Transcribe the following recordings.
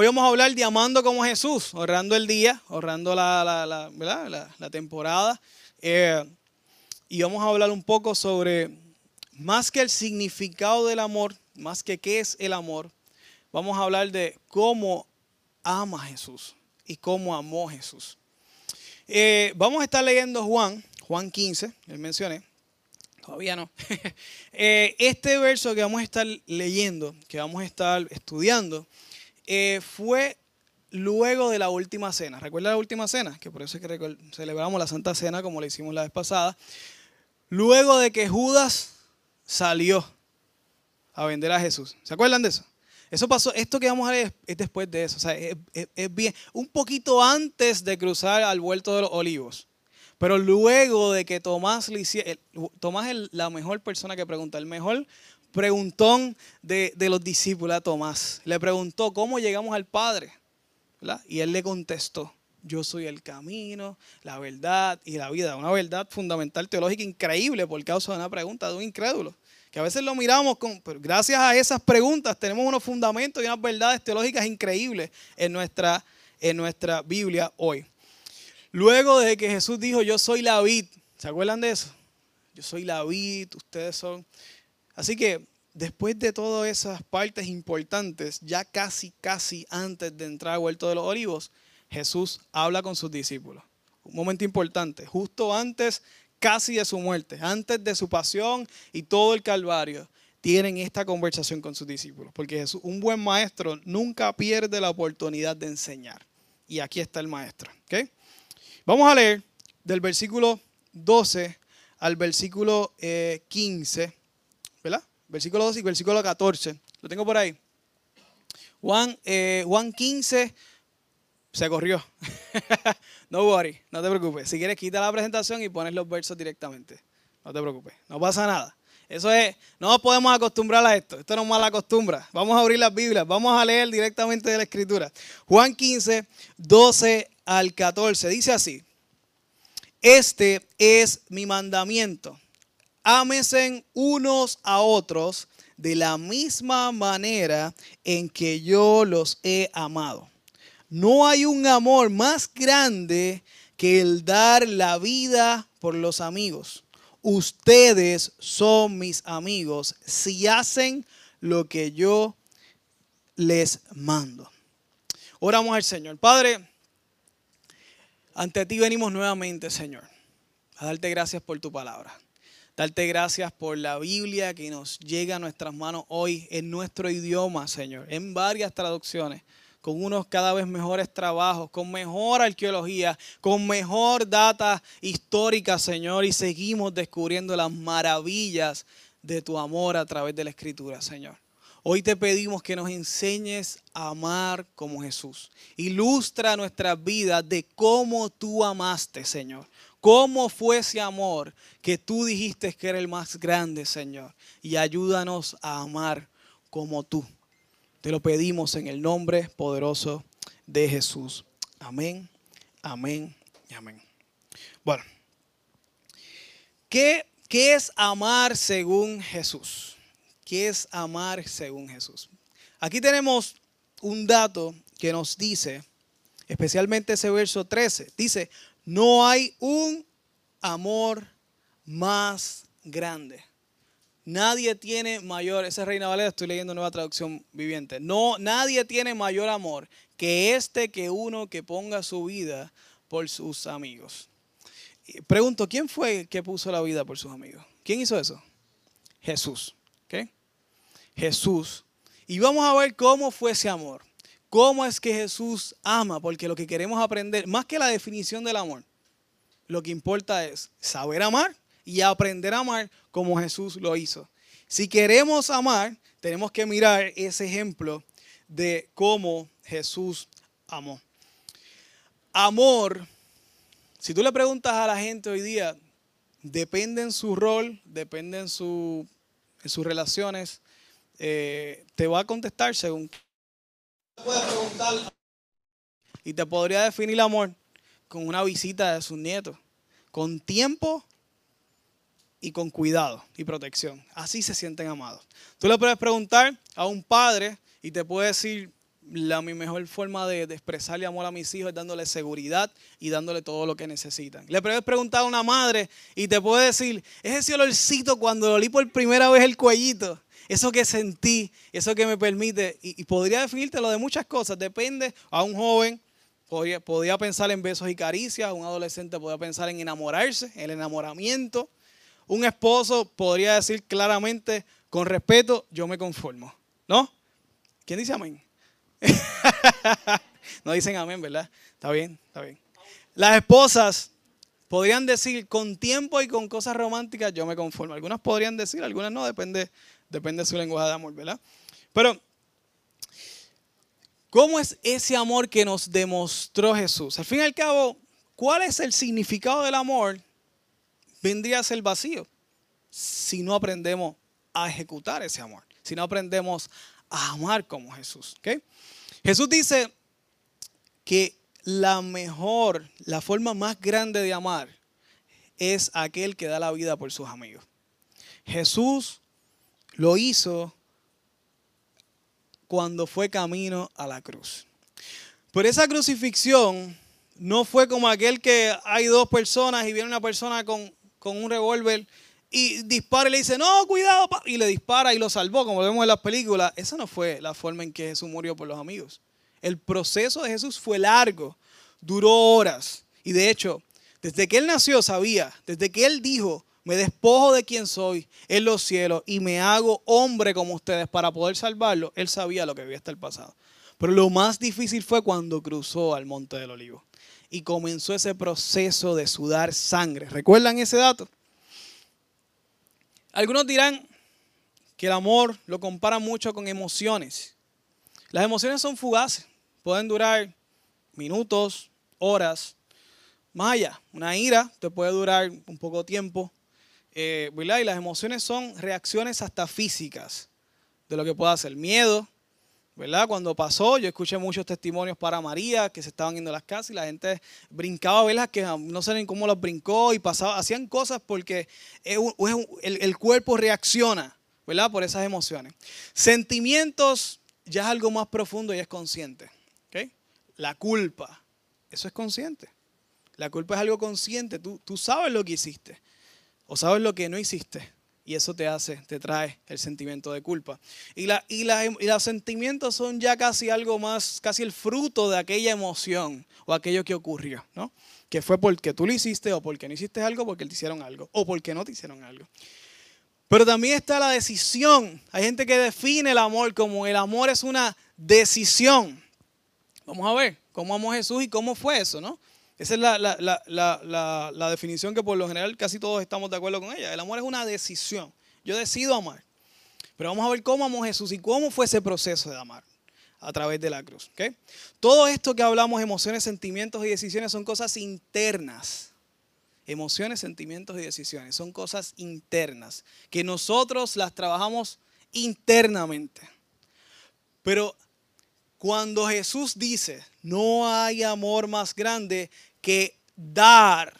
Hoy vamos a hablar de amando como Jesús, ahorrando el día, ahorrando la, la, temporada. Eh, y vamos a hablar un poco sobre, más que el significado del amor, más que qué es el amor, vamos a hablar de cómo ama Jesús y cómo amó Jesús. Eh, vamos a estar leyendo Juan, Juan 15, les mencioné, todavía no. Eh, este verso que vamos a estar leyendo, que vamos a estar estudiando, eh, fue luego de la última cena. ¿Recuerda la última cena? Que por eso es que celebramos la Santa Cena como le hicimos la vez pasada. Luego de que Judas salió a vender a Jesús. ¿Se acuerdan de eso? Eso pasó, esto que vamos a ver es, después de eso. O sea, es, bien, un poquito antes de cruzar al vuelto de los olivos. Pero luego de que Tomás le hiciera, Tomás es la mejor persona que pregunta, el mejor preguntón de, los discípulos a Tomás. Le preguntó, ¿cómo llegamos al Padre? Y él le contestó, yo soy el camino, la verdad y la vida. Una verdad fundamental teológica increíble por causa de una pregunta de un incrédulo. Que a veces lo miramos con, pero gracias a esas preguntas tenemos unos fundamentos y unas verdades teológicas increíbles en nuestra, en nuestra Biblia hoy. Luego de que Jesús dijo, yo soy la vid, ¿se acuerdan de eso? Yo soy la vid, ustedes son Así que después de todas esas partes importantes, ya casi, casi antes de entrar al huerto de los olivos, Jesús habla con sus discípulos. Un momento importante, justo antes casi de su muerte, antes de su pasión y todo el calvario, tienen esta conversación con sus discípulos. Porque Jesús, un buen maestro nunca pierde la oportunidad de enseñar. Y aquí está el maestro. Vamos a leer del versículo 12 al versículo 15 eh, ¿verdad? Versículo 12 y versículo 14. Lo tengo por ahí. Juan, eh, Juan 15 se corrió. no worry, no te preocupes. Si quieres, quita la presentación y pones los versos directamente. No te preocupes, no pasa nada. Eso es, no nos podemos acostumbrar a esto. Esto no es mala costumbre. Vamos a abrir las Biblias, vamos a leer directamente de la Escritura. Juan 15, 12 al 14. Dice así: Este es mi mandamiento ámesen unos a otros de la misma manera en que yo los he amado. No hay un amor más grande que el dar la vida por los amigos. Ustedes son mis amigos si hacen lo que yo les mando. Oramos al Señor. Padre, ante ti venimos nuevamente, Señor, a darte gracias por tu palabra. Darte gracias por la Biblia que nos llega a nuestras manos hoy en nuestro idioma, Señor, en varias traducciones, con unos cada vez mejores trabajos, con mejor arqueología, con mejor data histórica, Señor, y seguimos descubriendo las maravillas de tu amor a través de la Escritura, Señor. Hoy te pedimos que nos enseñes a amar como Jesús. Ilustra nuestra vida de cómo tú amaste, Señor. ¿Cómo fue ese amor que tú dijiste que era el más grande, Señor? Y ayúdanos a amar como tú. Te lo pedimos en el nombre poderoso de Jesús. Amén, amén y amén. Bueno, ¿qué, qué es amar según Jesús? ¿Qué es amar según Jesús? Aquí tenemos un dato que nos dice, especialmente ese verso 13, dice, no hay un amor más grande. Nadie tiene mayor, esa es Reina Valera, estoy leyendo nueva traducción viviente. No, nadie tiene mayor amor que este que uno que ponga su vida por sus amigos. Pregunto, ¿quién fue que puso la vida por sus amigos? ¿Quién hizo eso? Jesús. ¿okay? Jesús. Y vamos a ver cómo fue ese amor. ¿Cómo es que Jesús ama? Porque lo que queremos aprender, más que la definición del amor, lo que importa es saber amar y aprender a amar como Jesús lo hizo. Si queremos amar, tenemos que mirar ese ejemplo de cómo Jesús amó. Amor, si tú le preguntas a la gente hoy día, depende en su rol, depende en, su, en sus relaciones, eh, te va a contestar según y te podría definir el amor con una visita de sus nietos, con tiempo y con cuidado y protección. Así se sienten amados. Tú le puedes preguntar a un padre y te puede decir la, mi mejor forma de, expresarle amor a mis hijos es dándole seguridad y dándole todo lo que necesitan. Le puedes preguntar a una madre y te puede decir, es ese olorcito cuando olí por primera vez el cuellito, eso que sentí, eso que me permite, y, podría definirte lo de muchas cosas, depende a un joven. Podría, podría pensar en besos y caricias, un adolescente podría pensar en enamorarse, el enamoramiento. Un esposo podría decir claramente, con respeto, yo me conformo. ¿No? ¿Quién dice amén? no dicen amén, ¿verdad? Está bien, está bien. Las esposas podrían decir con tiempo y con cosas románticas yo me conformo. Algunas podrían decir, algunas no, depende, depende de su lenguaje de amor, ¿verdad? Pero, ¿cómo es ese amor que nos demostró Jesús? Al fin y al cabo, ¿cuál es el significado del amor? Vendría a ser vacío si no aprendemos a ejecutar ese amor, si no aprendemos a amar como Jesús. Jesús dice que la mejor, la forma más grande de amar es aquel que da la vida por sus amigos. Jesús lo hizo cuando fue camino a la cruz. Pero esa crucifixión no fue como aquel que hay dos personas y viene una persona con, con un revólver y dispara y le dice, no, cuidado, y le dispara y lo salvó, como vemos en las películas. Esa no fue la forma en que Jesús murió por los amigos. El proceso de Jesús fue largo, duró horas. Y de hecho, desde que él nació sabía, desde que él dijo, me despojo de quien soy en los cielos y me hago hombre como ustedes para poder salvarlo, él sabía lo que había hasta el pasado. Pero lo más difícil fue cuando cruzó al monte del olivo y comenzó ese proceso de sudar sangre. ¿Recuerdan ese dato? Algunos dirán que el amor lo compara mucho con emociones. Las emociones son fugaces, pueden durar minutos, horas, más allá. Una ira te puede durar un poco tiempo, eh, Y las emociones son reacciones hasta físicas de lo que pueda ser miedo, ¿verdad? Cuando pasó, yo escuché muchos testimonios para María que se estaban yendo a las casas y la gente brincaba a verlas que no sé ni cómo los brincó y pasaba, hacían cosas porque el, cuerpo reacciona, ¿verdad? Por esas emociones. Sentimientos ya es algo más profundo y es consciente. La culpa, eso es consciente. La culpa es algo consciente, tú, tú sabes lo que hiciste o sabes lo que no hiciste y eso te hace, te trae el sentimiento de culpa. Y, la, los sentimientos son ya casi algo más, casi el fruto de aquella emoción o aquello que ocurrió, ¿no? Que fue porque tú lo hiciste o porque no hiciste algo, porque te hicieron algo o porque no te hicieron algo. Pero también está la decisión. Hay gente que define el amor como el amor es una decisión. Vamos a ver cómo amó Jesús y cómo fue eso, ¿no? Esa es la, definición que por lo general casi todos estamos de acuerdo con ella. El amor es una decisión. Yo decido amar. Pero vamos a ver cómo amó Jesús y cómo fue ese proceso de amar a través de la cruz. Todo esto que hablamos, emociones, sentimientos y decisiones, son cosas internas. Emociones, sentimientos y decisiones son cosas internas que nosotros las trabajamos internamente. Pero cuando Jesús dice, no hay amor más grande que dar.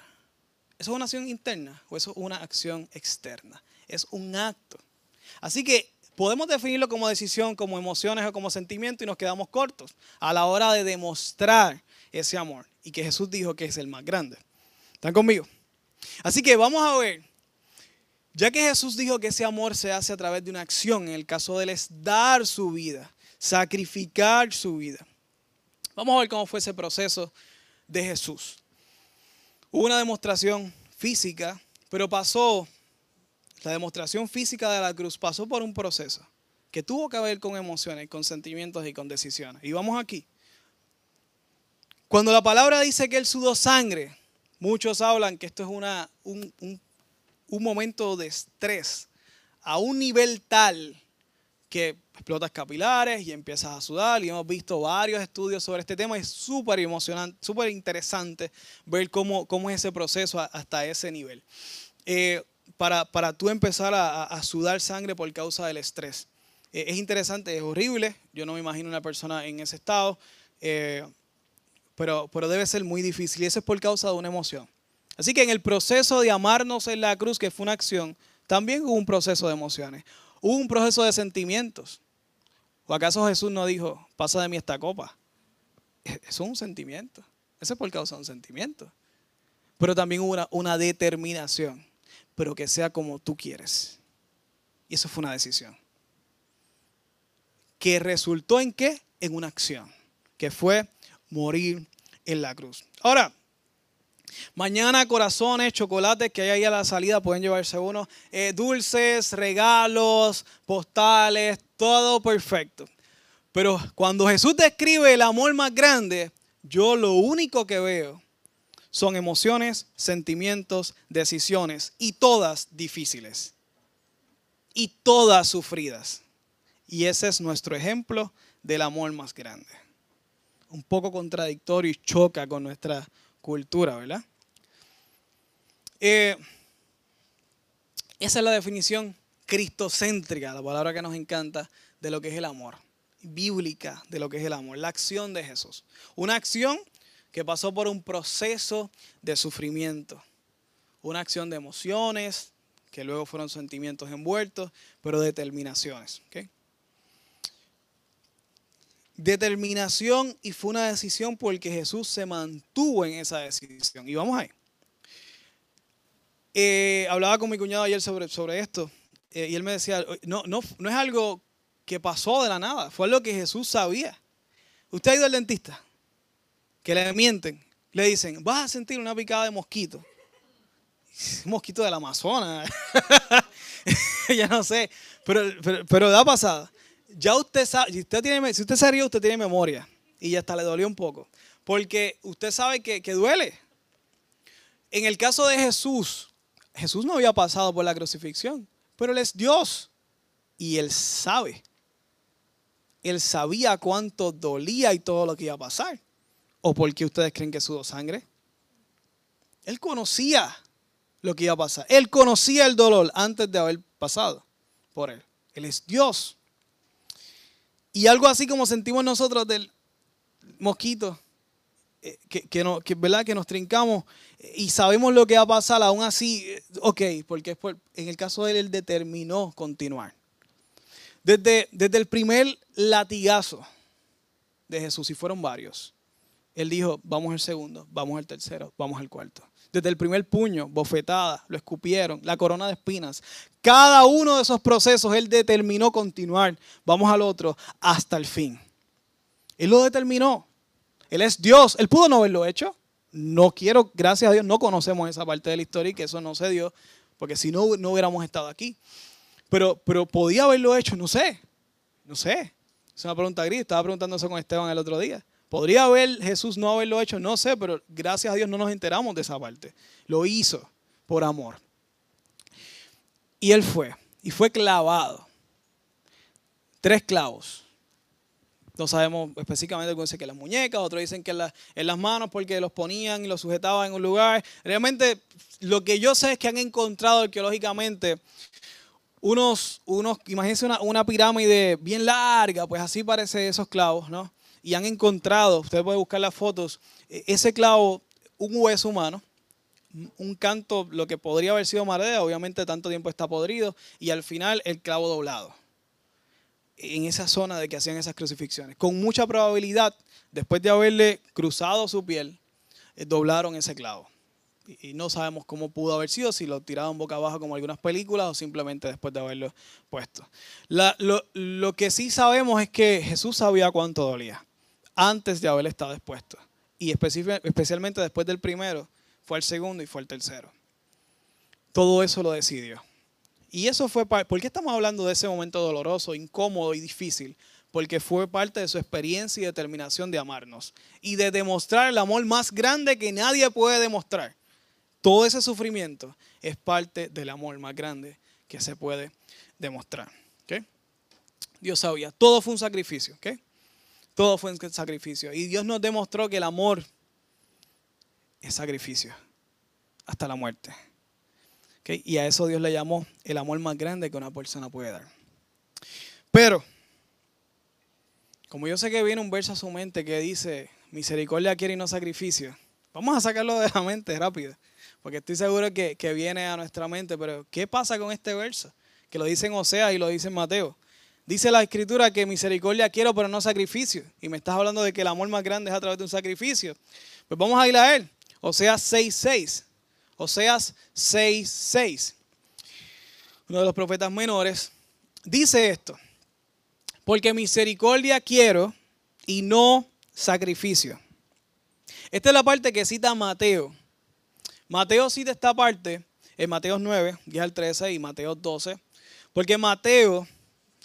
¿Eso es una acción interna o eso es una acción externa? Es un acto. Así que podemos definirlo como decisión, como emociones o como sentimiento y nos quedamos cortos a la hora de demostrar ese amor y que Jesús dijo que es el más grande. ¿Están conmigo? Así que vamos a ver, ya que Jesús dijo que ese amor se hace a través de una acción, en el caso de él es dar su vida, sacrificar su vida. Vamos a ver cómo fue ese proceso de Jesús. Hubo una demostración física, pero pasó, la demostración física de la cruz pasó por un proceso que tuvo que ver con emociones, con sentimientos y con decisiones. Y vamos aquí. Cuando la palabra dice que él sudó sangre, muchos hablan que esto es una, un, un momento de estrés a un nivel tal que explotas capilares y empiezas a sudar. Y hemos visto varios estudios sobre este tema. Es súper emocionante, súper interesante ver cómo, cómo es ese proceso hasta ese nivel. Eh, para, para, tú empezar a, sudar sangre por causa del estrés. Eh, es interesante, es horrible. Yo no me imagino una persona en ese estado. Eh, pero, pero debe ser muy difícil. Y eso es por causa de una emoción. Así que en el proceso de amarnos en la cruz, que fue una acción, también hubo un proceso de emociones. Hubo un proceso de sentimientos. ¿O acaso Jesús no dijo, pasa de mí esta copa? E, eso es un sentimiento. Eso es por causa de un sentimiento. Pero también hubo una, una determinación. Pero que sea como tú quieres. Y eso fue una decisión. Que resultó en qué? En una acción. Que fue morir en la cruz. Ahora, Mañana corazones, chocolates que hay ahí a la salida pueden llevarse uno. Eh, dulces, regalos, postales, todo perfecto. Pero cuando Jesús describe el amor más grande, yo lo único que veo son emociones, sentimientos, decisiones y todas difíciles. Y todas sufridas. Y ese es nuestro ejemplo del amor más grande. Un poco contradictorio y choca con nuestra cultura, ¿verdad? Eh, esa es la definición cristocéntrica, la palabra que nos encanta, de lo que es el amor. Bíblica de lo que es el amor, la acción de Jesús. Una acción que pasó por un proceso de sufrimiento. Una acción de emociones, que luego fueron sentimientos envueltos, pero determinaciones. Determinación y fue una decisión porque Jesús se mantuvo en esa decisión. Y vamos ahí. Eh, hablaba con mi cuñado ayer sobre, sobre esto eh, y él me decía, no, no, no es algo que pasó de la nada, fue algo que Jesús sabía. Usted ha ido al dentista, que le mienten, le dicen, vas a sentir una picada de mosquito. mosquito del Amazonas, ya no sé, pero, pero, da pasada. Ya usted sabe, si usted, tiene, usted se ríe, usted tiene memoria y ya hasta le dolió un poco, porque usted sabe que, que duele. En el caso de Jesús, Jesús no había pasado por la crucifixión, pero Él es Dios y Él sabe. Él sabía cuánto dolía y todo lo que iba a pasar. ¿O por qué ustedes creen que sudó sangre? Él conocía lo que iba a pasar. Él conocía el dolor antes de haber pasado por Él. Él es Dios. Y algo así como sentimos nosotros del mosquito eh, que, no, que, ¿verdad? que nos trincamos y sabemos lo que va a pasar, aún así, eh, ok, porque en el caso de él, él determinó continuar. Desde, desde el primer latigazo de Jesús, y fueron varios, él dijo, vamos al segundo, vamos al tercero, vamos al cuarto. Desde el primer puño, bofetada, lo escupieron, la corona de espinas. Cada uno de esos procesos él determinó continuar, vamos al otro, hasta el fin. Él lo determinó. Él es Dios. Él pudo no haberlo hecho. No quiero, gracias a Dios, no conocemos esa parte de la historia y que eso no se dio, porque si no, no hubiéramos estado aquí. Pero, pero podía haberlo hecho, no sé. No sé. Es una pregunta gris. Estaba preguntando eso con Esteban el otro día. ¿Podría haber Jesús no haberlo hecho? No sé, pero gracias a Dios no nos enteramos de esa parte. Lo hizo por amor. Y él fue. Y fue clavado. Tres clavos. No sabemos específicamente cómo dice que las muñecas, otros dicen que en, las manos porque los ponían y los sujetaban en un lugar. Realmente lo que yo sé es que han encontrado arqueológicamente unos, unos imagínense una, una pirámide bien larga, pues así parece esos clavos, ¿no? Y han encontrado, usted puede buscar las fotos, e, ese clavo, un hueso humano, un canto, lo que podría haber sido madera, obviamente tanto tiempo está podrido, y al final el clavo doblado en esa zona de que hacían esas crucifixiones. Con mucha probabilidad, después de haberle cruzado su piel, eh, doblaron ese clavo. Y, no sabemos cómo pudo haber sido, si lo tiraron boca abajo como algunas películas o simplemente después de haberlo puesto. lo, lo, que sí sabemos es que Jesús sabía cuánto dolía antes de haber estado expuesto. Y especialmente después del primero, fue el segundo y fue el tercero. Todo eso lo decidió. Y eso fue, ¿por qué estamos hablando de ese momento doloroso, incómodo y difícil? Porque fue parte de su experiencia y determinación de amarnos y de demostrar el amor más grande que nadie puede demostrar. Todo ese sufrimiento es parte del amor más grande que se puede demostrar. Dios sabía, todo fue un sacrificio. Todo fue un sacrificio. Y Dios nos demostró que el amor es sacrificio hasta la muerte. Y a eso Dios le llamó el amor más grande que una persona puede dar. Pero, como yo sé que viene un verso a su mente que dice, misericordia quiere y no sacrificio, vamos a sacarlo de la mente rápido, porque estoy seguro que, viene a nuestra mente, pero ¿qué pasa con este verso? Que lo dice en Osea y lo dice en Mateo. Dice la escritura que misericordia quiero, pero no sacrificio. Y me estás hablando de que el amor más grande es a través de un sacrificio. Pues vamos a ir a él. Oseas 6.6. Oseas 6.6. Uno de los profetas menores. Dice esto. Porque misericordia quiero y no sacrificio. Esta es la parte que cita Mateo. Mateo cita esta parte en Mateo 9, 10 al 13 y Mateo 12. Porque Mateo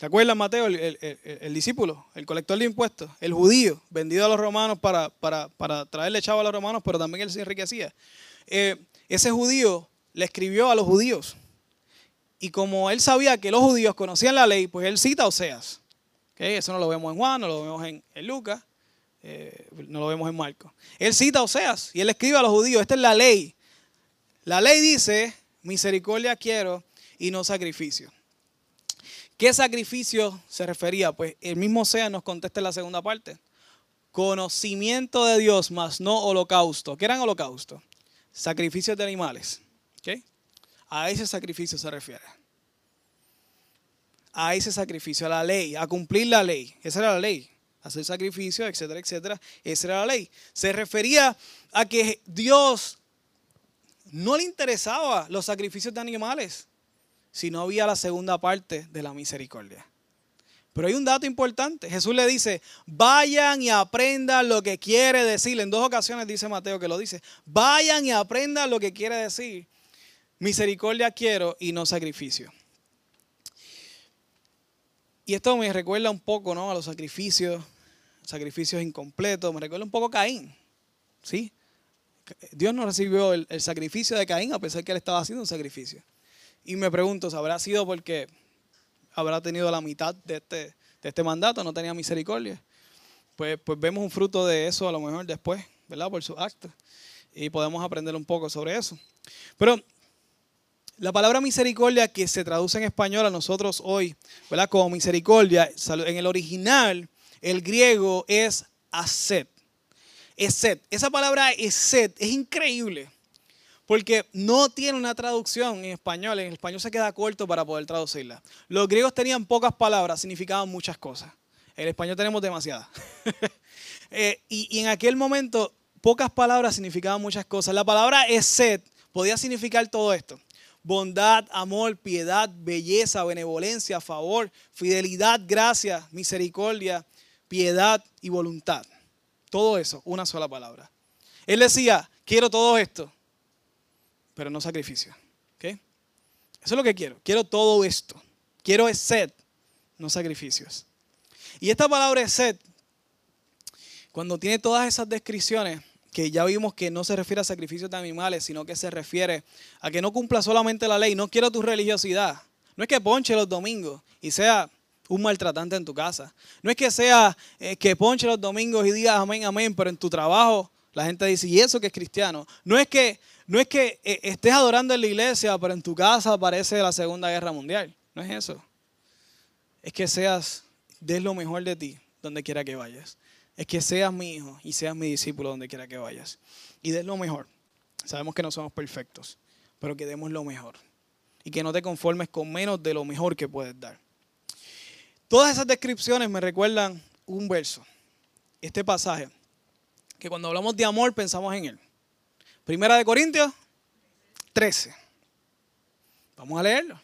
¿Se acuerdan Mateo, el, discípulo, el colector de impuestos, el judío, vendido a los romanos para, para, traerle chavo a los romanos, pero también él se enriquecía? Eh, ese judío le escribió a los judíos. Y como él sabía que los judíos conocían la ley, pues él cita Oseas. Eso no lo vemos en Juan, no lo vemos en, Lucas, eh, no lo vemos en Marcos. Él cita Oseas y él escribe a los judíos, esta es la ley. La ley dice, misericordia quiero y no sacrificio. ¿Qué sacrificio se refería? Pues el mismo sea nos contesta en la segunda parte. Conocimiento de Dios, más no holocausto. ¿Qué eran holocaustos? Sacrificios de animales. A ese sacrificio se refiere. A ese sacrificio, a la ley, a cumplir la ley. Esa era la ley. Hacer sacrificio, etcétera, etcétera. Esa era la ley. Se refería a que Dios no le interesaba los sacrificios de animales si no había la segunda parte de la misericordia. Pero hay un dato importante. Jesús le dice, vayan y aprendan lo que quiere decir. En dos ocasiones dice Mateo que lo dice. Vayan y aprendan lo que quiere decir. Misericordia quiero y no sacrificio. Y esto me recuerda un poco ¿no? a los sacrificios, sacrificios incompletos. Me recuerda un poco a Caín. ¿Sí? Dios no recibió el, sacrificio de Caín a pesar que él estaba haciendo un sacrificio. Y me pregunto, ¿habrá sido porque habrá tenido la mitad de este, de este mandato? ¿No tenía misericordia? Pues, pues vemos un fruto de eso a lo mejor después, ¿verdad? Por su acto. Y podemos aprender un poco sobre eso. Pero la palabra misericordia que se traduce en español a nosotros hoy, ¿verdad? Como misericordia, en el original, el griego es aset. Eset. Esa palabra eset es increíble. Porque no tiene una traducción en español. En español se queda corto para poder traducirla. Los griegos tenían pocas palabras, significaban muchas cosas. En español tenemos demasiadas. Eh, y, en aquel momento, pocas palabras significaban muchas cosas. La palabra eset podía significar todo esto. Bondad, amor, piedad, belleza, benevolencia, favor, fidelidad, gracia, misericordia, piedad y voluntad. Todo eso, una sola palabra. Él decía, quiero todo esto pero no sacrificio. ¿okay? Eso es lo que quiero. Quiero todo esto. Quiero es sed, no sacrificios. Y esta palabra es sed, cuando tiene todas esas descripciones, que ya vimos que no se refiere a sacrificios de animales, sino que se refiere a que no cumpla solamente la ley. No quiero tu religiosidad. No es que ponche los domingos y sea un maltratante en tu casa. No es que sea eh, que ponche los domingos y digas amén, amén, pero en tu trabajo la gente dice, ¿y eso que es cristiano? No es que no es que eh, estés adorando en la iglesia, pero en tu casa aparece la Segunda Guerra Mundial. No es eso. Es que seas, des lo mejor de ti donde quiera que vayas. Es que seas mi hijo y seas mi discípulo donde quiera que vayas. Y des lo mejor. Sabemos que no somos perfectos, pero que demos lo mejor. Y que no te conformes con menos de lo mejor que puedes dar. Todas esas descripciones me recuerdan un verso, este pasaje, que cuando hablamos de amor pensamos en él. Primera de Corintios 13. Vamos a leerlo.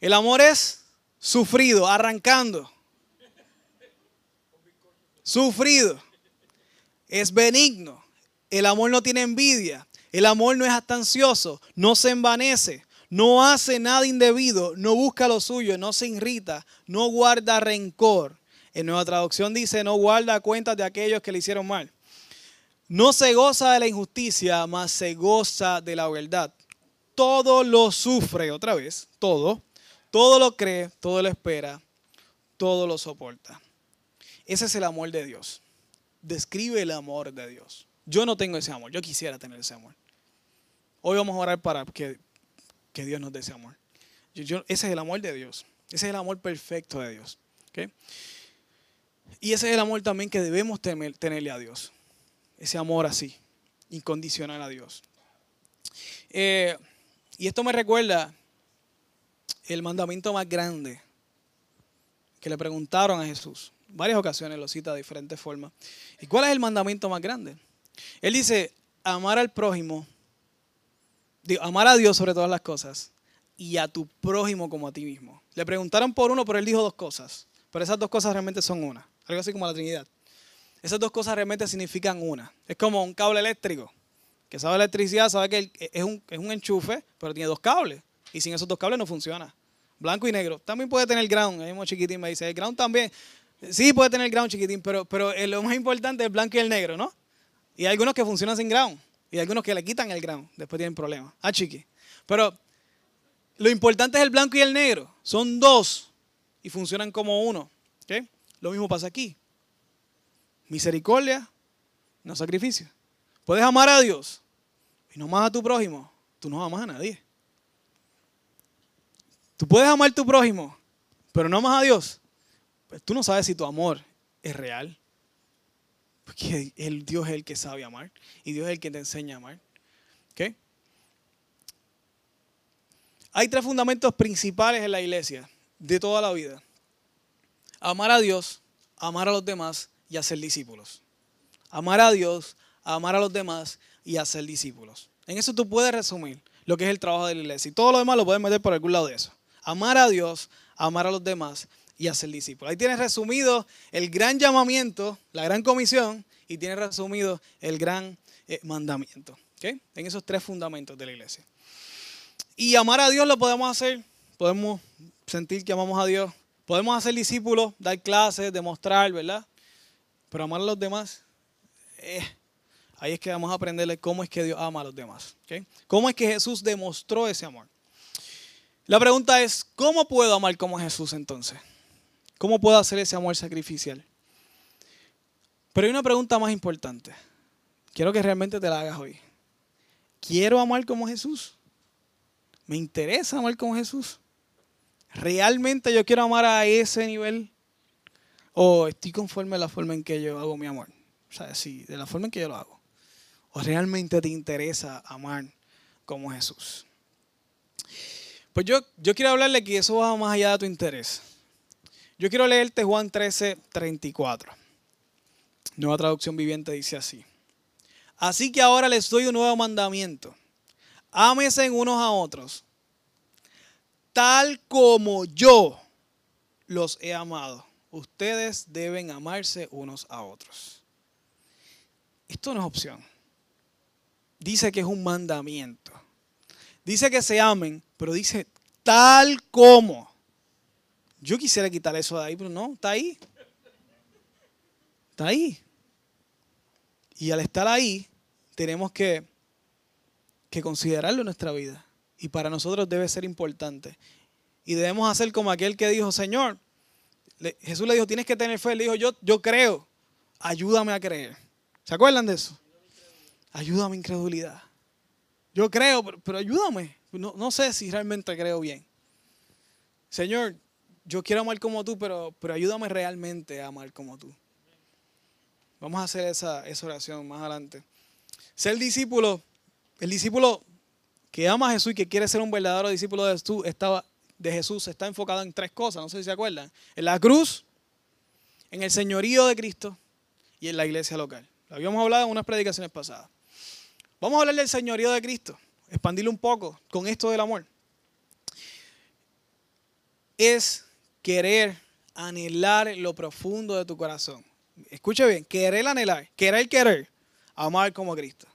El amor es sufrido, arrancando. Sufrido. Es benigno. El amor no tiene envidia. El amor no es ansioso, no se envanece, no hace nada indebido, no busca lo suyo, no se irrita, no guarda rencor. En nueva traducción dice, no guarda cuentas de aquellos que le hicieron mal. No se goza de la injusticia, mas se goza de la verdad. Todo lo sufre, otra vez, todo. Todo lo cree, todo lo espera, todo lo soporta. Ese es el amor de Dios. Describe el amor de Dios. Yo no tengo ese amor, yo quisiera tener ese amor. Hoy vamos a orar para que, Dios nos dé ese amor. ese es el amor de Dios. Ese es el amor perfecto de Dios. Y ese es el amor también que debemos tenerle a Dios ese amor así, incondicional a Dios. Eh, y esto me recuerda el mandamiento más grande que le preguntaron a Jesús. Varias ocasiones lo cita de diferentes formas. ¿Y cuál es el mandamiento más grande? Él dice, amar al prójimo, amar a Dios sobre todas las cosas y a tu prójimo como a ti mismo. Le preguntaron por uno, pero él dijo dos cosas. Pero esas dos cosas realmente son una. Algo así como la Trinidad. Esas dos cosas realmente significan una. Es como un cable eléctrico. Que sabe electricidad, sabe que es un, es un enchufe, pero tiene dos cables. Y sin esos dos cables no funciona. Blanco y negro. También puede tener ground. El mismo chiquitín me dice, el ground también. Sí, puede tener ground chiquitín, pero, pero lo más importante es el blanco y el negro, ¿no? Y hay algunos que funcionan sin ground. Y hay algunos que le quitan el ground. Después tienen problemas. Ah, chiqui. Pero lo importante es el blanco y el negro. Son dos y funcionan como uno. ¿okay? Lo mismo pasa aquí. Misericordia, no sacrificio. Puedes amar a Dios y no más a tu prójimo. Tú no amas a nadie. Tú puedes amar a tu prójimo, pero no amas a Dios. Pues tú no sabes si tu amor es real. Porque el Dios es el que sabe amar y Dios es el que te enseña a amar. Hay tres fundamentos principales en la iglesia de toda la vida. Amar a Dios, amar a los demás y hacer discípulos. Amar a Dios, amar a los demás y hacer discípulos. En eso tú puedes resumir lo que es el trabajo de la iglesia. Y todo lo demás lo puedes meter por algún lado de eso. Amar a Dios, amar a los demás y hacer discípulos. Ahí tienes resumido el gran llamamiento, la gran comisión y tienes resumido el gran eh, mandamiento. En esos tres fundamentos de la iglesia. Y amar a Dios lo podemos hacer, podemos sentir que amamos a Dios, podemos hacer discípulos, dar clases, demostrar, ¿verdad? Pero amar a los demás, eh, ahí es que vamos a aprenderle cómo es que Dios ama a los demás. ¿Cómo es que Jesús demostró ese amor? La pregunta es, ¿cómo puedo amar como Jesús entonces? ¿Cómo puedo hacer ese amor sacrificial? Pero hay una pregunta más importante. Quiero que realmente te la hagas hoy. ¿Quiero amar como Jesús? ¿Me interesa amar como Jesús? ¿Realmente yo quiero amar a ese nivel? ¿O estoy conforme a la forma en que yo hago mi amor? O sea, sí, de la forma en que yo lo hago. ¿O realmente te interesa amar como Jesús? Pues yo, yo quiero hablarle que eso va más allá de tu interés. Yo quiero leerte Juan 13, 34. Nueva traducción viviente dice así. Así que ahora les doy un nuevo mandamiento Ámese unos a otros, tal como yo los he amado. Ustedes deben amarse unos a otros. Esto no es opción. Dice que es un mandamiento. Dice que se amen, pero dice tal como. Yo quisiera quitar eso de ahí, pero no, está ahí. Está ahí. Y al estar ahí, tenemos que que considerarlo en nuestra vida. Y para nosotros debe ser importante. Y debemos hacer como aquel que dijo, Señor, Jesús le dijo, tienes que tener fe. Le dijo, yo, yo creo, ayúdame a creer. ¿Se acuerdan de eso? Ayúdame incredulidad. Yo creo, pero, ayúdame. No, no, sé si realmente creo bien. Señor, yo quiero amar como tú, pero, pero ayúdame realmente a amar como tú. Vamos a hacer esa, esa oración más adelante. Ser discípulo el discípulo que ama a Jesús y que quiere ser un verdadero discípulo de Jesús, de Jesús está enfocado en tres cosas, no sé si se acuerdan. En la cruz, en el señorío de Cristo y en la iglesia local. Lo habíamos hablado en unas predicaciones pasadas. Vamos a hablar del señorío de Cristo, expandirlo un poco con esto del amor. Es querer anhelar lo profundo de tu corazón. Escuche bien, querer anhelar, querer querer, amar como Cristo.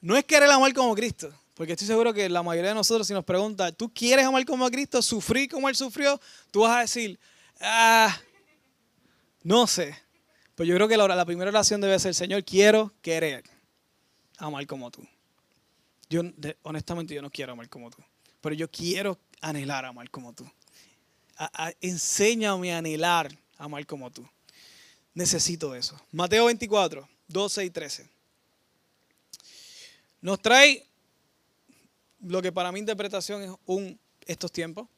No es querer amar como Cristo, porque estoy seguro que la mayoría de nosotros si nos pregunta, ¿tú quieres amar como Cristo? ¿Sufrir como Él sufrió? Tú vas a decir, ah, no sé. Pues yo creo que la, primera oración debe ser, Señor, quiero querer amar como tú. Yo, honestamente, yo no quiero amar como tú, pero yo quiero anhelar amar como tú. enséñame a anhelar amar como tú. Necesito eso. Mateo 24, 12 y 13. Nos trae lo que para mi interpretación es un, estos tiempos.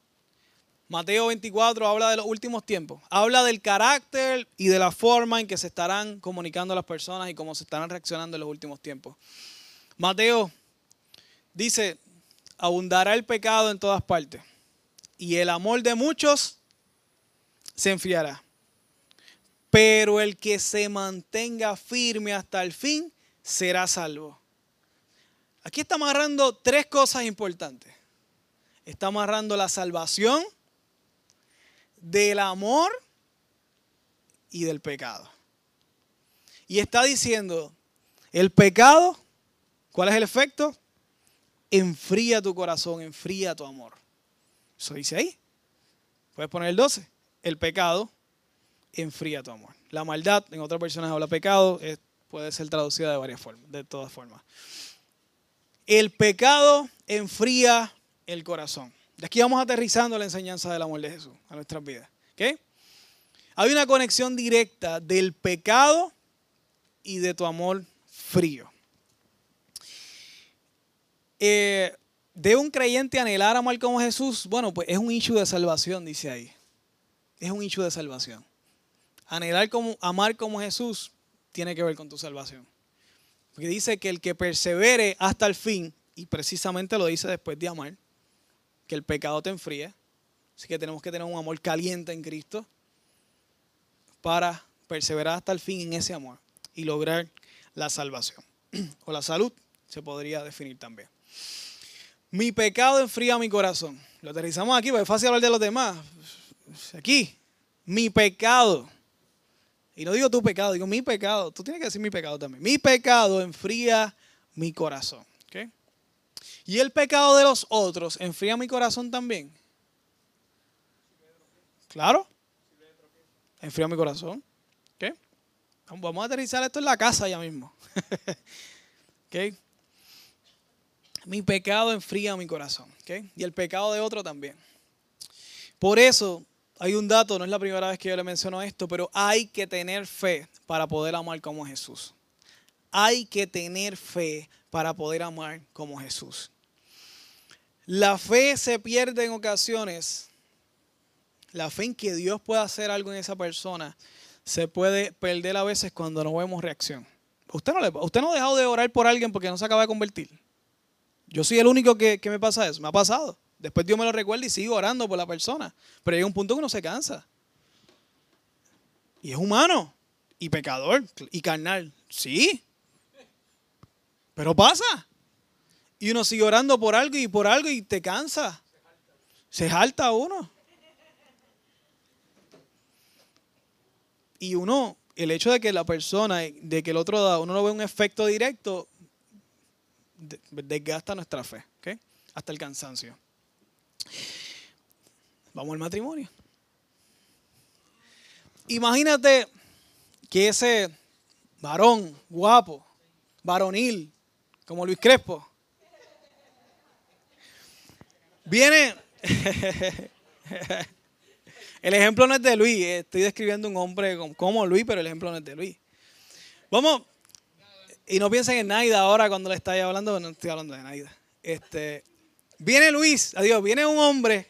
Mateo 24 habla de los últimos tiempos. Habla del carácter y de la forma en que se estarán comunicando las personas y cómo se estarán reaccionando en los últimos tiempos. Mateo dice, abundará el pecado en todas partes y el amor de muchos se enfriará. Pero el que se mantenga firme hasta el fin será salvo. Aquí está amarrando tres cosas importantes. Está amarrando la salvación del amor y del pecado. Y está diciendo, el pecado, ¿cuál es el efecto? Enfría tu corazón, enfría tu amor. Eso dice ahí. Puedes poner el 12. El pecado enfría tu amor. La maldad, en otras versiones habla pecado, puede ser traducida de varias formas, de todas formas. El pecado enfría el corazón. De aquí vamos aterrizando la enseñanza del amor de Jesús a nuestras vidas. Hay una conexión directa del pecado y de tu amor frío. Eh, ¿De un creyente anhelar amar como Jesús? Bueno, pues es un issue de salvación, dice ahí. Es un issue de salvación. Anhelar como, amar como Jesús tiene que ver con tu salvación. Porque dice que el que persevere hasta el fin, y precisamente lo dice después de amar, que el pecado te enfríe. Así que tenemos que tener un amor caliente en Cristo para perseverar hasta el fin en ese amor y lograr la salvación. O la salud se podría definir también. Mi pecado enfría mi corazón. Lo aterrizamos aquí, porque es fácil hablar de los demás. Aquí, mi pecado. Y no digo tu pecado, digo mi pecado. Tú tienes que decir mi pecado también. Mi pecado enfría mi corazón. Y el pecado de los otros enfría mi corazón también. Claro. Enfría mi corazón. ¿Qué? Vamos a aterrizar esto en la casa ya mismo. ¿Qué? Mi pecado enfría mi corazón. Y el pecado de otro también. Por eso hay un dato, no es la primera vez que yo le menciono esto, pero hay que tener fe para poder amar como Jesús. Hay que tener fe para poder amar como Jesús. La fe se pierde en ocasiones. La fe en que Dios pueda hacer algo en esa persona se puede perder a veces cuando no vemos reacción. Usted no, usted no ha dejado de orar por alguien porque no se acaba de convertir. Yo soy el único que, me pasa eso. Me ha pasado. Después Dios me lo recuerda y sigo orando por la persona. Pero llega un punto que uno se cansa. Y es humano. Y pecador. Y carnal. Sí. Pero pasa. Y uno sigue orando por algo y por algo y te cansa. Se jalta uno. Y uno, el hecho de que la persona, de que el otro da, uno no ve un efecto directo, desgasta nuestra fe, hasta el cansancio. Vamos al matrimonio. Imagínate que ese varón guapo, varonil, como Luis Crespo, Viene. el ejemplo no es de Luis. Estoy describiendo un hombre como Luis, pero el ejemplo no es de Luis. Vamos. Y no piensen en Naida ahora cuando le estáis hablando, no estoy hablando de Naida. Este, viene Luis, adiós, viene un hombre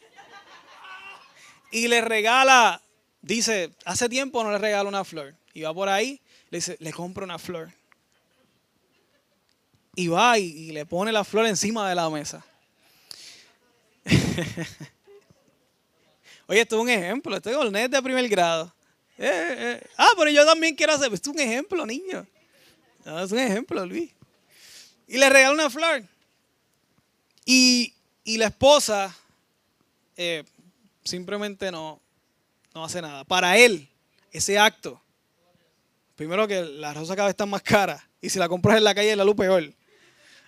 y le regala, dice, hace tiempo no le regala una flor. Y va por ahí, le dice, le compro una flor. Y va y le pone la flor encima de la mesa. Oye, esto es un ejemplo. Estoy con el de primer grado. Eh, eh. Ah, pero yo también quiero hacer. Esto es un ejemplo, niño. es un ejemplo, Luis. Y le regala una flor. Y, la esposa simplemente no, no hace nada. Para él, ese acto, primero que la rosa cada vez está más cara. Y si la compras en la calle, la luz peor.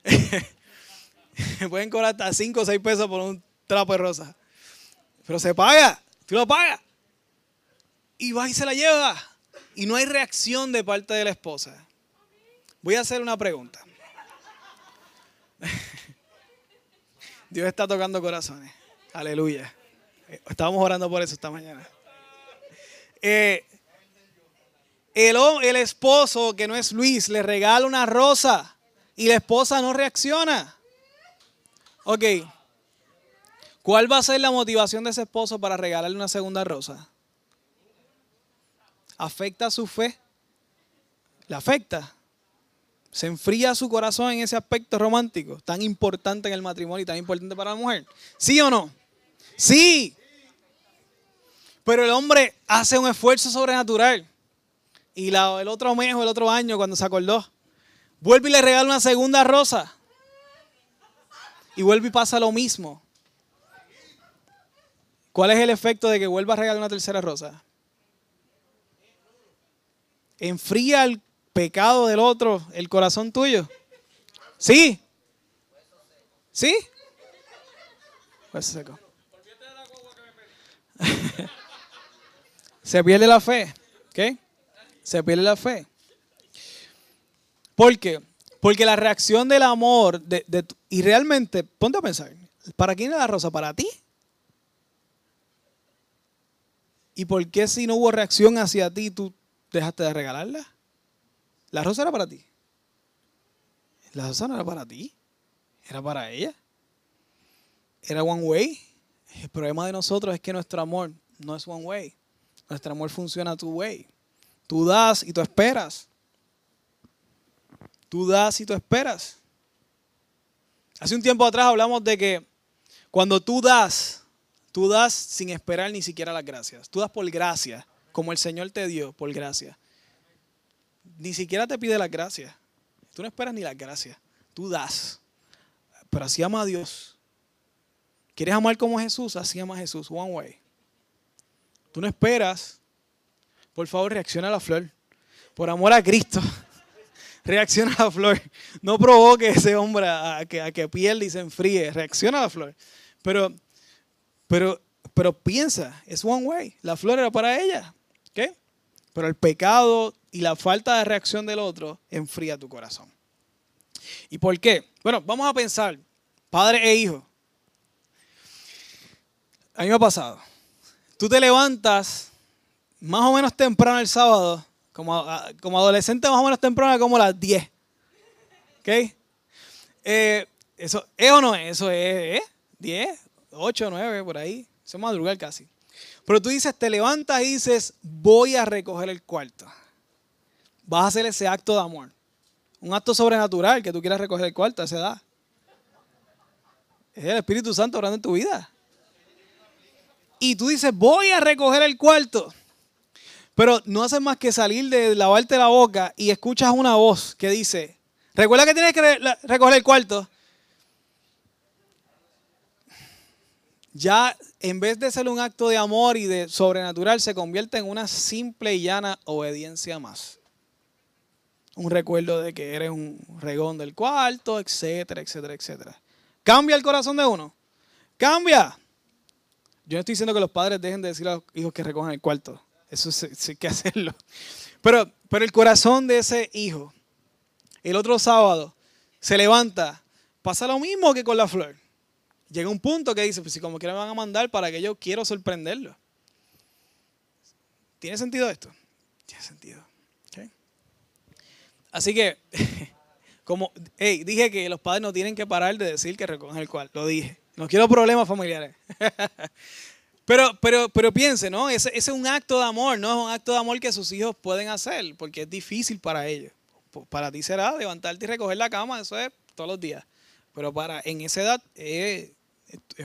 Pueden cobrar hasta 5 o 6 pesos por un trapo de rosa. Pero se paga, tú lo pagas. Y va y se la lleva. Y no hay reacción de parte de la esposa. Voy a hacer una pregunta. Dios está tocando corazones. Aleluya. Estábamos orando por eso esta mañana. Eh, el, el esposo, que no es Luis, le regala una rosa y la esposa no reacciona. Ok. ¿Cuál va a ser la motivación de ese esposo para regalarle una segunda rosa? ¿Afecta su fe? ¿Le afecta? ¿Se enfría su corazón en ese aspecto romántico tan importante en el matrimonio y tan importante para la mujer? ¿Sí o no? Sí. Pero el hombre hace un esfuerzo sobrenatural. Y el otro mes o el otro año, cuando se acordó, vuelve y le regala una segunda rosa. Y vuelve y pasa lo mismo. ¿Cuál es el efecto de que vuelva a regalar una tercera rosa? Enfría el pecado del otro, el corazón tuyo. ¿Sí? ¿Sí? Pues seco. Se pierde la fe. ¿Ok? Se pierde la fe. ¿Por qué? Porque la reacción del amor, de, y realmente, ponte a pensar, ¿para quién era la rosa? ¿Para ti? ¿Y por qué si no hubo reacción hacia ti, tú dejaste de regalarla? La rosa era para ti. La rosa no era para ti, era para ella. Era one way. El problema de nosotros es que nuestro amor no es one way. Nuestro amor funciona two way. Tú das y tú esperas. Tú das y tú esperas. Hace un tiempo atrás hablamos de que cuando tú das, tú das sin esperar ni siquiera las gracias. Tú das por gracia, como el Señor te dio por gracia. Ni siquiera te pide las gracias. Tú no esperas ni las gracias. Tú das. Pero así ama a Dios. ¿Quieres amar como Jesús? Así ama a Jesús. One way. Tú no esperas. Por favor, reacciona a la flor. Por amor a Cristo. Reacciona a la flor. No provoque a ese hombre a que, a pierda y se enfríe. Reacciona a la flor. Pero, pero, pero piensa, es one way. La flor era para ella. ¿Qué? Pero el pecado y la falta de reacción del otro enfría tu corazón. ¿Y por qué? Bueno, vamos a pensar, padre e hijo. A mí me ha pasado. Tú te levantas más o menos temprano el sábado, como, adolescente más o menos temprano, como las 10. ¿Ok? Eh, eso, ¿Es o no es? Eso es, ¿eh? 10, 8, 9, por ahí. Eso es madrugar casi. Pero tú dices, te levantas y dices, voy a recoger el cuarto. Vas a hacer ese acto de amor. Un acto sobrenatural que tú quieras recoger el cuarto a esa edad. Es el Espíritu Santo orando en tu vida y tú dices, voy a recoger el cuarto. Pero no haces más que salir de lavarte la boca y escuchas una voz que dice, recuerda que tienes que recoger el cuarto. Ya en vez de ser un acto de amor y de sobrenatural, se convierte en una simple y llana obediencia más. Un recuerdo de que eres un regón del cuarto, etcétera, etcétera, etcétera. ¿Cambia el corazón de uno? Cambia. Yo no estoy diciendo que los padres dejen de decir a los hijos que recojan el cuarto. Eso sí, hay que hacerlo. Pero, pero el corazón de ese hijo, el otro sábado, se levanta, pasa lo mismo que con la flor. Llega un punto que dice, pues si como quiera me van a mandar para que yo quiero sorprenderlo. ¿Tiene sentido esto? Tiene sentido. Así que, como hey, dije que los padres no tienen que parar de decir que recojan el cuarto. Lo dije. No quiero problemas familiares. pero, pero, pero piense, ¿no? Ese, es un acto de amor, no es un acto de amor que sus hijos pueden hacer, porque es difícil para ellos. Para ti será levantarte y recoger la cama, eso es todos los días. Pero para en esa edad es,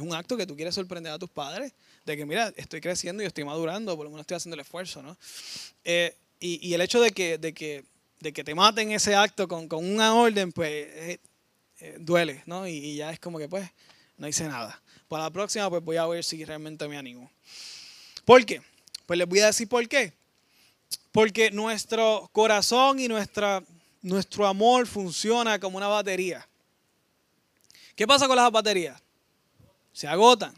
un acto que tú quieres sorprender a tus padres, de que mira, estoy creciendo y estoy madurando, por lo menos estoy haciendo el esfuerzo, ¿no? Eh, y, el hecho de que, de que, de que te maten ese acto con, una orden, pues eh, eh, duele, ¿no? y ya es como que pues no hice nada. Para la próxima, pues voy a ver si realmente me animo. ¿Por qué? Pues les voy a decir por qué. Porque nuestro corazón y nuestra, nuestro amor funciona como una batería. ¿Qué pasa con las baterías? Se agotan.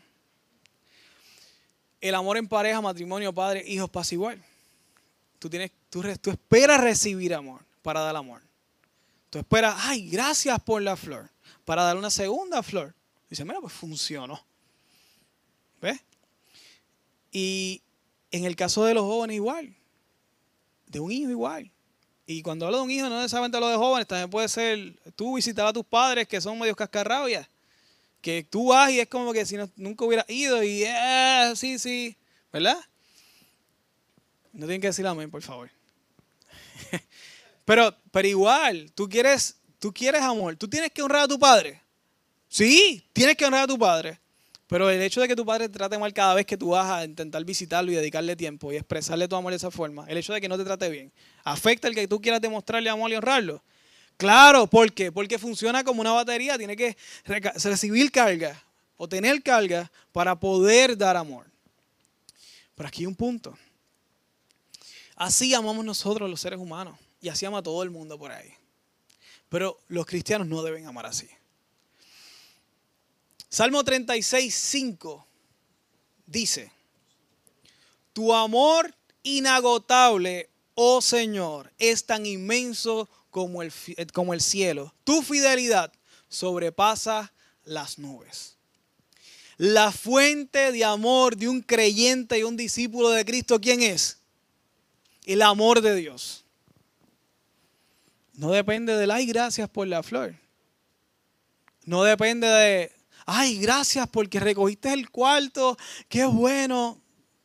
El amor en pareja, matrimonio, padre, hijos pasa igual. Tú, tienes, tú, esperas recibir amor para dar amor. Tú esperas, ay, gracias por la flor, para dar una segunda flor. Dice, mira, pues funcionó. ¿Ves? Y en el caso de los jóvenes igual. De un hijo igual. Y cuando hablo de un hijo, no necesariamente lo de jóvenes, también puede ser tú visitar a tus padres que son medios cascarrabias. Que tú vas y es como que si nunca hubieras ido y eh, sí, sí, ¿verdad? No tienen que decir amén, por favor. pero, pero igual, tú quieres, tú quieres amor, tú tienes que honrar a tu padre. Sí, tienes que honrar a tu padre. Pero el hecho de que tu padre te trate mal cada vez que tú vas a intentar visitarlo y dedicarle tiempo y expresarle tu amor de esa forma, el hecho de que no te trate bien, ¿afecta el que tú quieras demostrarle amor y honrarlo? Claro, ¿por qué? Porque funciona como una batería, tiene que recibir carga o tener carga para poder dar amor. Pero aquí hay un punto. Así amamos nosotros los seres humanos y así ama todo el mundo por ahí. Pero los cristianos no deben amar así. Salmo 36, 5 dice, tu amor inagotable, oh Señor, es tan inmenso como el, como el cielo. Tu fidelidad sobrepasa las nubes. La fuente de amor de un creyente y un discípulo de Cristo, ¿quién es? El amor de Dios. No depende del ay, gracias por la flor. No depende de, ay, gracias porque recogiste el cuarto, qué bueno.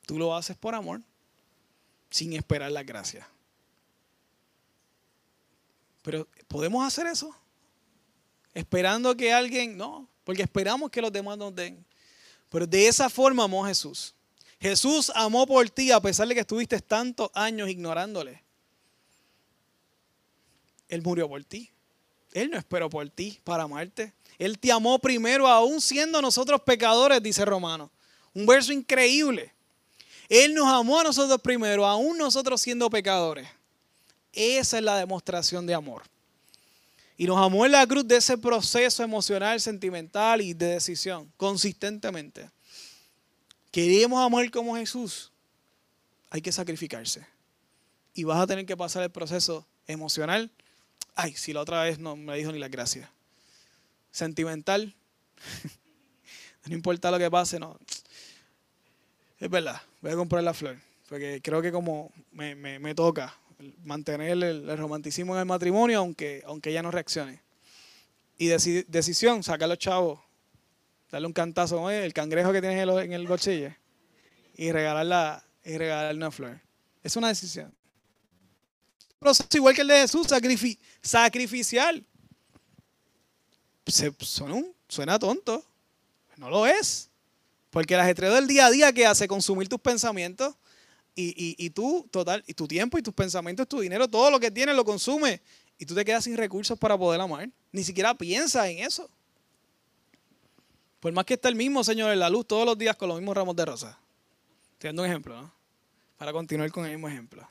Tú lo haces por amor, sin esperar las gracias. Pero ¿podemos hacer eso? Esperando que alguien, no, porque esperamos que los demás nos den. Pero de esa forma amó Jesús. Jesús amó por ti a pesar de que estuviste tantos años ignorándole. Él murió por ti. Él no esperó por ti para amarte. Él te amó primero, aún siendo nosotros pecadores, dice Romano. Un verso increíble. Él nos amó a nosotros primero, aún nosotros siendo pecadores. Esa es la demostración de amor. Y nos amó en la cruz de ese proceso emocional, sentimental y de decisión, consistentemente. Queremos amar como Jesús. Hay que sacrificarse. Y vas a tener que pasar el proceso emocional. Ay, si la otra vez no me dijo ni la gracia. Sentimental. no importa lo que pase, no. Es verdad, voy a comprar la flor. Porque creo que como me, me toca, mantener el, romanticismo en el matrimonio, aunque, aunque ella no reaccione. Y decisión, sacar a los chavos, darle un cantazo el cangrejo que tienes en el, bolsillo y regalarla y regalarle una flor. Es una decisión. Proceso igual que el de Jesús, sacrificial. suena, suena tonto. No lo es. Porque el ajetreo del día a día que hace consumir tus pensamientos y, tú, total, y tu tiempo y tus pensamientos, tu dinero, todo lo que tienes lo consume. Y tú te quedas sin recursos para poder amar. Ni siquiera piensas en eso. Por más que esté el mismo Señor en la luz todos los días con los mismos ramos de rosa. Estoy dando un ejemplo, ¿no? Para continuar con el mismo ejemplo.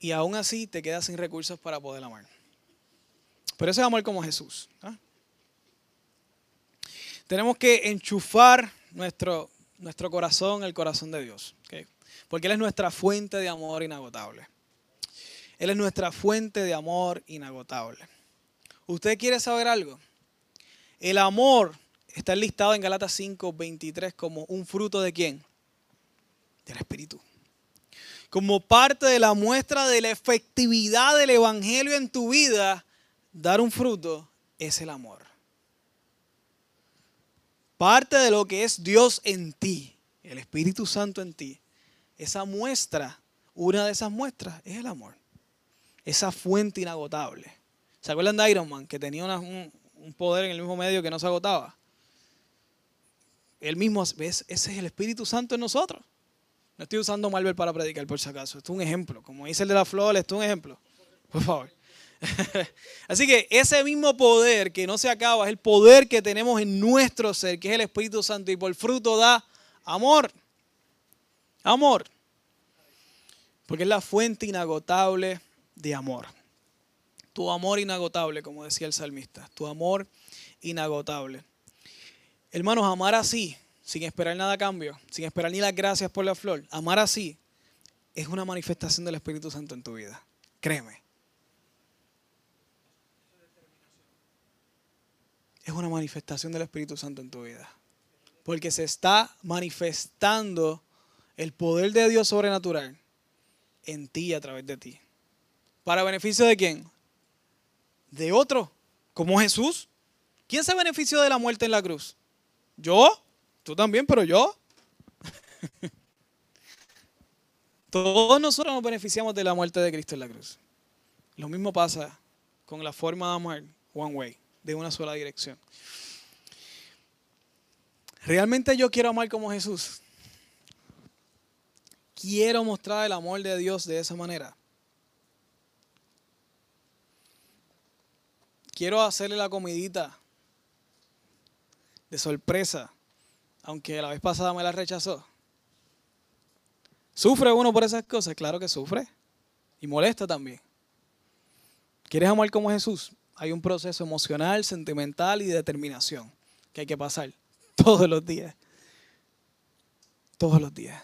Y aún así te quedas sin recursos para poder amar. Pero eso es amor como Jesús. Tenemos que enchufar nuestro, nuestro corazón, el corazón de Dios. Porque Él es nuestra fuente de amor inagotable. Él es nuestra fuente de amor inagotable. ¿Usted quiere saber algo? El amor está listado en Galatas 5, 23 como un fruto de quién? Del Espíritu. Como parte de la muestra de la efectividad del Evangelio en tu vida, dar un fruto es el amor parte de lo que es Dios en ti, el Espíritu Santo en ti, esa muestra, una de esas muestras es el amor. Esa fuente inagotable. ¿Se acuerdan de Iron Man que tenía un, poder en el mismo medio que no se agotaba? Él mismo, ¿ves? ese es el Espíritu Santo en nosotros. No estoy usando Marvel para predicar por si acaso. Esto es un ejemplo. Como dice el de la flor, esto es un ejemplo. Por favor. Así que ese mismo poder que no se acaba es el poder que tenemos en nuestro ser, que es el Espíritu Santo, y por fruto da amor. Amor. Porque es la fuente inagotable de amor. Tu amor inagotable, como decía el salmista. Tu amor inagotable. Hermanos, amar así, sin esperar nada a cambio, sin esperar ni las gracias por la flor, amar así es una manifestación del Espíritu Santo en tu vida. Créeme. Es una manifestación del Espíritu Santo en tu vida. Porque se está manifestando el poder de Dios sobrenatural en ti y a través de ti. ¿Para beneficio de quién? De otro, como Jesús. ¿Quién se benefició de la muerte en la cruz? ¿Yo? Tú también, pero yo. Todos nosotros nos beneficiamos de la muerte de Cristo en la cruz. Lo mismo pasa con la forma de amar one way de una sola dirección. ¿Realmente yo quiero amar como Jesús? Quiero mostrar el amor de Dios de esa manera. Quiero hacerle la comidita de sorpresa, aunque la vez pasada me la rechazó. ¿Sufre uno por esas cosas? Claro que sufre. Y molesta también. ¿Quieres amar como Jesús? Hay un proceso emocional, sentimental y de determinación que hay que pasar todos los días. Todos los días.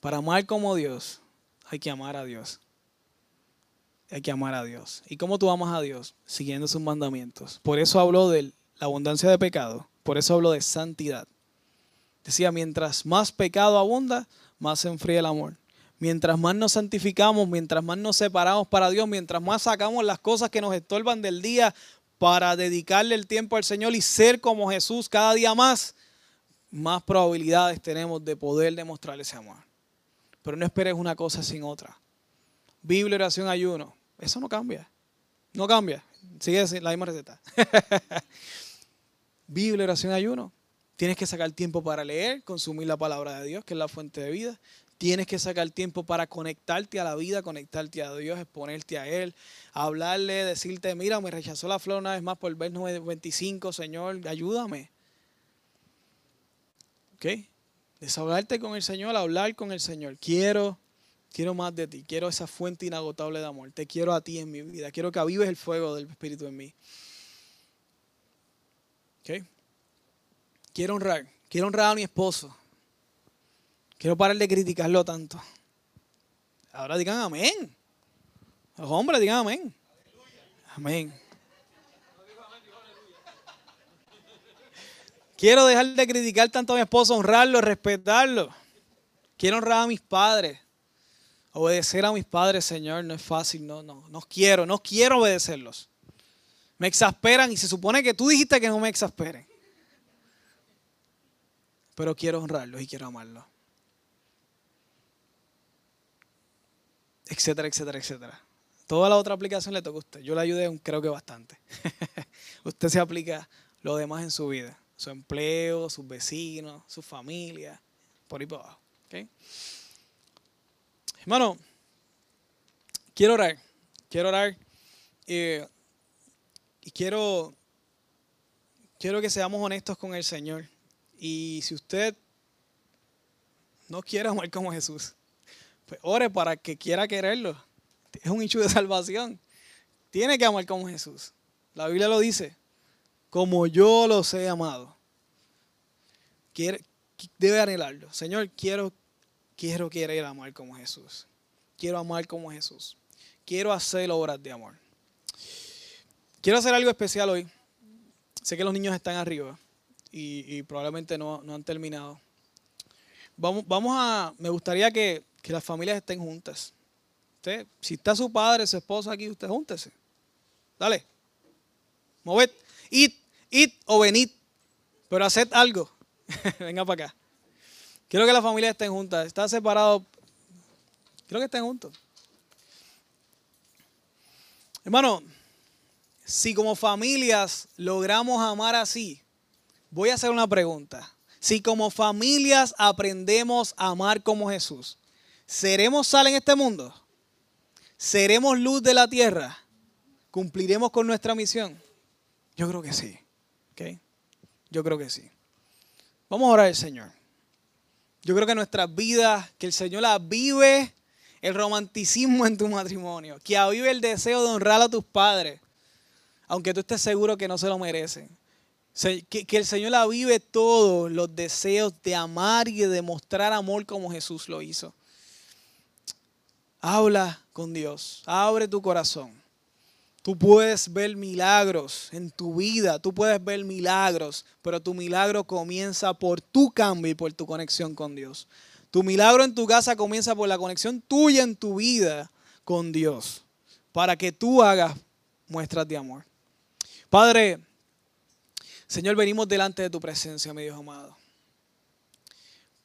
Para amar como Dios, hay que amar a Dios. Hay que amar a Dios. ¿Y cómo tú amas a Dios? Siguiendo sus mandamientos. Por eso habló de la abundancia de pecado. Por eso habló de santidad. Decía, mientras más pecado abunda, más se enfría el amor. Mientras más nos santificamos, mientras más nos separamos para Dios, mientras más sacamos las cosas que nos estorban del día para dedicarle el tiempo al Señor y ser como Jesús cada día más, más probabilidades tenemos de poder demostrar ese amor. Pero no esperes una cosa sin otra. Biblia, oración, ayuno. Eso no cambia. No cambia. Sigue la misma receta. Biblia, oración, ayuno. Tienes que sacar tiempo para leer, consumir la palabra de Dios, que es la fuente de vida. Tienes que sacar tiempo para conectarte a la vida, conectarte a Dios, exponerte a Él, hablarle, decirte, mira, me rechazó la flor una vez más por el verso 25, Señor, ayúdame. ¿Ok? Desahogarte con el Señor, hablar con el Señor. Quiero, quiero más de ti. Quiero esa fuente inagotable de amor. Te quiero a ti en mi vida. Quiero que avives el fuego del Espíritu en mí. ¿Ok? Quiero honrar. Quiero honrar a mi esposo. Quiero parar de criticarlo tanto. Ahora digan amén. Los hombres digan amén. Amén. Quiero dejar de criticar tanto a mi esposo, honrarlo, respetarlo. Quiero honrar a mis padres. Obedecer a mis padres, Señor, no es fácil. No, no, no quiero, no quiero obedecerlos. Me exasperan y se supone que tú dijiste que no me exasperen. Pero quiero honrarlos y quiero amarlos. Etcétera, etcétera, etcétera. Toda la otra aplicación le toca a usted. Yo le ayudé, creo que bastante. usted se aplica lo demás en su vida su empleo, sus vecinos, su familia, por ahí por abajo. Hermano, quiero orar, quiero orar eh, y quiero, quiero que seamos honestos con el Señor. Y si usted no quiere amar como Jesús, ore para que quiera quererlo. Es un hecho de salvación. Tiene que amar como Jesús. La Biblia lo dice como yo los he amado. debe anhelarlo. Señor, quiero, quiero querer amar como Jesús. Quiero amar como Jesús. Quiero hacer obras de amor. Quiero hacer algo especial hoy. Sé que los niños están arriba y, probablemente no, han terminado. Vamos, vamos a, me gustaría que, las familias estén juntas. Usted, si está su padre, su esposa aquí, usted júntese. Dale. Moved. Id, id o venid. Pero haced algo. Venga para acá. Quiero que la familia estén juntas. Está separado. Quiero que estén juntos. Hermano, si como familias logramos amar así, voy a hacer una pregunta. Si como familias aprendemos a amar como Jesús, ¿seremos sal en este mundo? ¿Seremos luz de la tierra? ¿Cumpliremos con nuestra misión? Yo creo que sí. ¿okay? Yo creo que sí. Vamos a orar al Señor. Yo creo que nuestras vidas, que el Señor la vive el romanticismo en tu matrimonio, que avive el deseo de honrar a tus padres, aunque tú estés seguro que no se lo merecen. Que, que el Señor la vive todos los deseos de amar y de demostrar amor como Jesús lo hizo. Habla con Dios, abre tu corazón. Tú puedes ver milagros en tu vida, tú puedes ver milagros, pero tu milagro comienza por tu cambio y por tu conexión con Dios. Tu milagro en tu casa comienza por la conexión tuya en tu vida con Dios, para que tú hagas muestras de amor. Padre, Señor, venimos delante de tu presencia, mi Dios amado.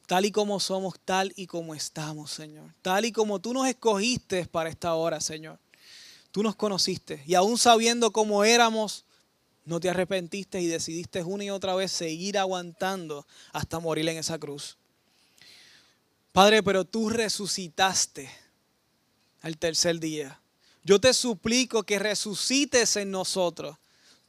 Tal y como somos, tal y como estamos, Señor. Tal y como tú nos escogiste para esta hora, Señor. Tú nos conociste y aún sabiendo cómo éramos, no te arrepentiste y decidiste una y otra vez seguir aguantando hasta morir en esa cruz. Padre, pero tú resucitaste al tercer día. Yo te suplico que resucites en nosotros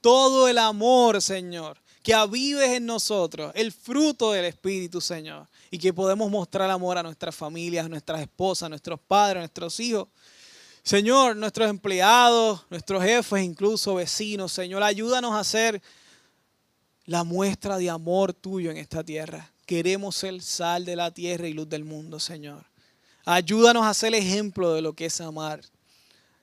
todo el amor, Señor, que avives en nosotros el fruto del Espíritu, Señor, y que podemos mostrar amor a nuestras familias, a nuestras esposas, a nuestros padres, a nuestros hijos. Señor, nuestros empleados, nuestros jefes, incluso vecinos, Señor, ayúdanos a ser la muestra de amor tuyo en esta tierra. Queremos ser sal de la tierra y luz del mundo, Señor. Ayúdanos a ser ejemplo de lo que es amar.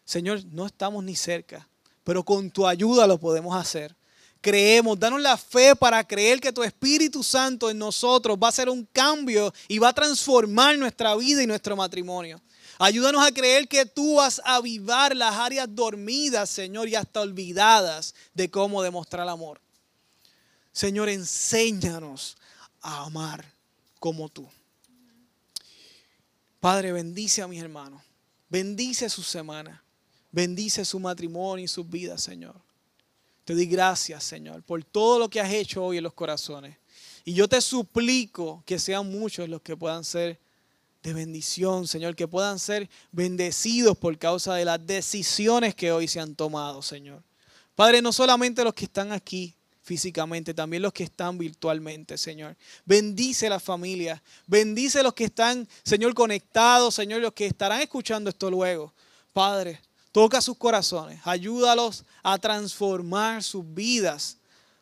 Señor, no estamos ni cerca, pero con tu ayuda lo podemos hacer. Creemos, danos la fe para creer que tu Espíritu Santo en nosotros va a hacer un cambio y va a transformar nuestra vida y nuestro matrimonio. Ayúdanos a creer que tú vas a avivar las áreas dormidas, Señor, y hasta olvidadas de cómo demostrar amor. Señor, enséñanos a amar como tú. Padre, bendice a mis hermanos. Bendice su semana. Bendice su matrimonio y sus vidas, Señor. Te doy gracias, Señor, por todo lo que has hecho hoy en los corazones. Y yo te suplico que sean muchos los que puedan ser de bendición, Señor, que puedan ser bendecidos por causa de las decisiones que hoy se han tomado, Señor. Padre, no solamente los que están aquí físicamente, también los que están virtualmente, Señor. Bendice la familia, bendice los que están, Señor, conectados, Señor, los que estarán escuchando esto luego. Padre, toca sus corazones, ayúdalos a transformar sus vidas,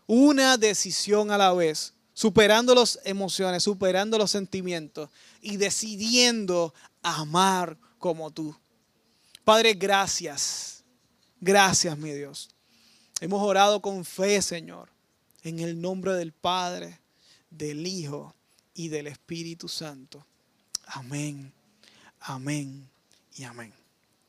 una decisión a la vez, superando las emociones, superando los sentimientos y decidiendo amar como tú. Padre, gracias. Gracias, mi Dios. Hemos orado con fe, Señor, en el nombre del Padre, del Hijo y del Espíritu Santo. Amén, amén y amén.